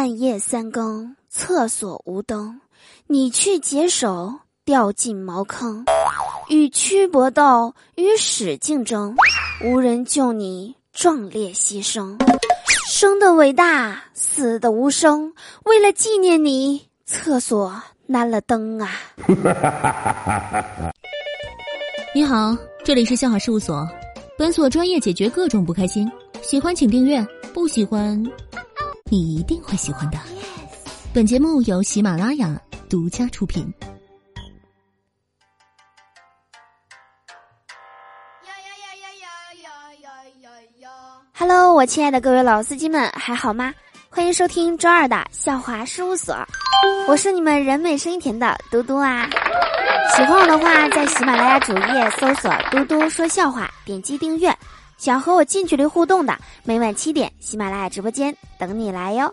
半夜三更，厕所无灯，你去解手，掉进茅坑，与蛆搏斗，与屎竞争，无人救你，壮烈牺牲，生的伟大，死的无声，为了纪念你，厕所安了灯啊！你好，这里是笑话事务所，本所专业解决各种不开心，喜欢请订阅，不喜欢。你一定会喜欢的。本节目由喜马拉雅独家出品。Hello，我亲爱的各位老司机们，还好吗？欢迎收听周二的笑话事务所，我是你们人美声音甜的嘟嘟啊。喜欢我的话，在喜马拉雅主页搜索“嘟嘟说笑话”，点击订阅。想和我近距离互动的，每晚七点，喜马拉雅直播间等你来哟。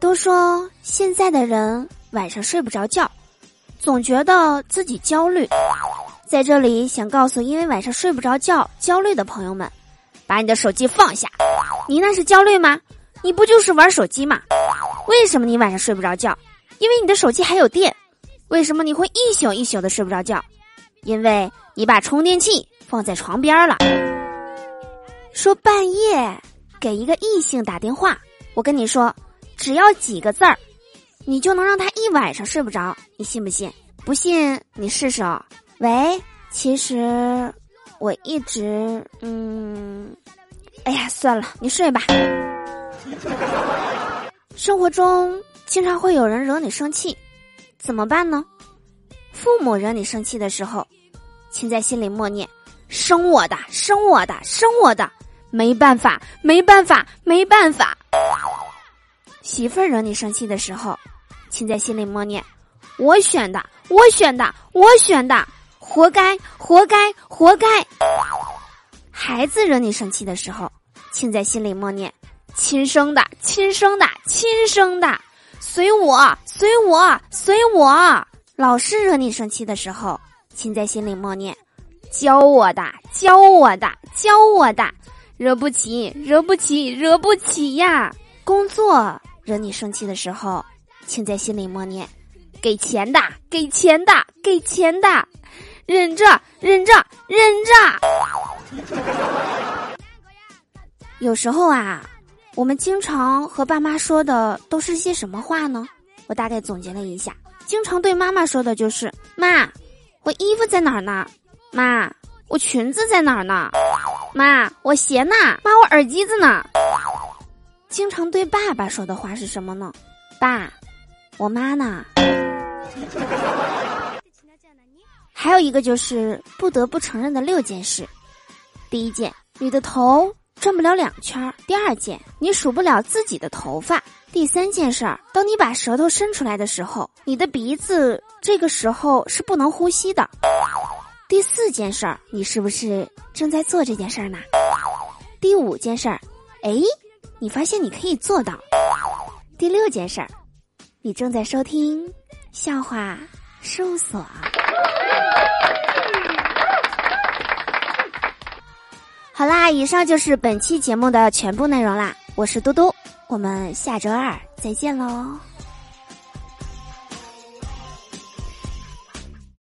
都说现在的人晚上睡不着觉，总觉得自己焦虑。在这里想告诉因为晚上睡不着觉焦虑的朋友们，把你的手机放下。你那是焦虑吗？你不就是玩手机吗？为什么你晚上睡不着觉？因为你的手机还有电。为什么你会一宿一宿的睡不着觉？因为你把充电器放在床边了。说半夜给一个异性打电话，我跟你说，只要几个字儿，你就能让他一晚上睡不着，你信不信？不信你试试哦。喂，其实我一直嗯，哎呀，算了，你睡吧。生活中经常会有人惹你生气，怎么办呢？父母惹你生气的时候，请在心里默念：生我的，生我的，生我的。没办法，没办法，没办法。媳妇儿惹你生气的时候，请在心里默念：“我选的，我选的，我选的，活该，活该，活该。”孩子惹你生气的时候，请在心里默念：“亲生的，亲生的，亲生的，随我，随我，随我。”老师惹你生气的时候，请在心里默念：“教我的，教我的，教我的。”惹不起，惹不起，惹不起呀！工作惹你生气的时候，请在心里默念：给钱的，给钱的，给钱的，忍着，忍着，忍着。有时候啊，我们经常和爸妈说的都是些什么话呢？我大概总结了一下，经常对妈妈说的就是：“妈，我衣服在哪儿呢？妈，我裙子在哪儿呢？”妈，我鞋呢？妈，我耳机子呢？经常对爸爸说的话是什么呢？爸，我妈呢？还有一个就是不得不承认的六件事：第一件，你的头转不了两圈；第二件，你数不了自己的头发；第三件事儿，当你把舌头伸出来的时候，你的鼻子这个时候是不能呼吸的。第四件事儿，你是不是正在做这件事儿呢？第五件事儿，哎，你发现你可以做到。第六件事儿，你正在收听笑话事务所。好啦，以上就是本期节目的全部内容啦。我是嘟嘟，我们下周二再见喽。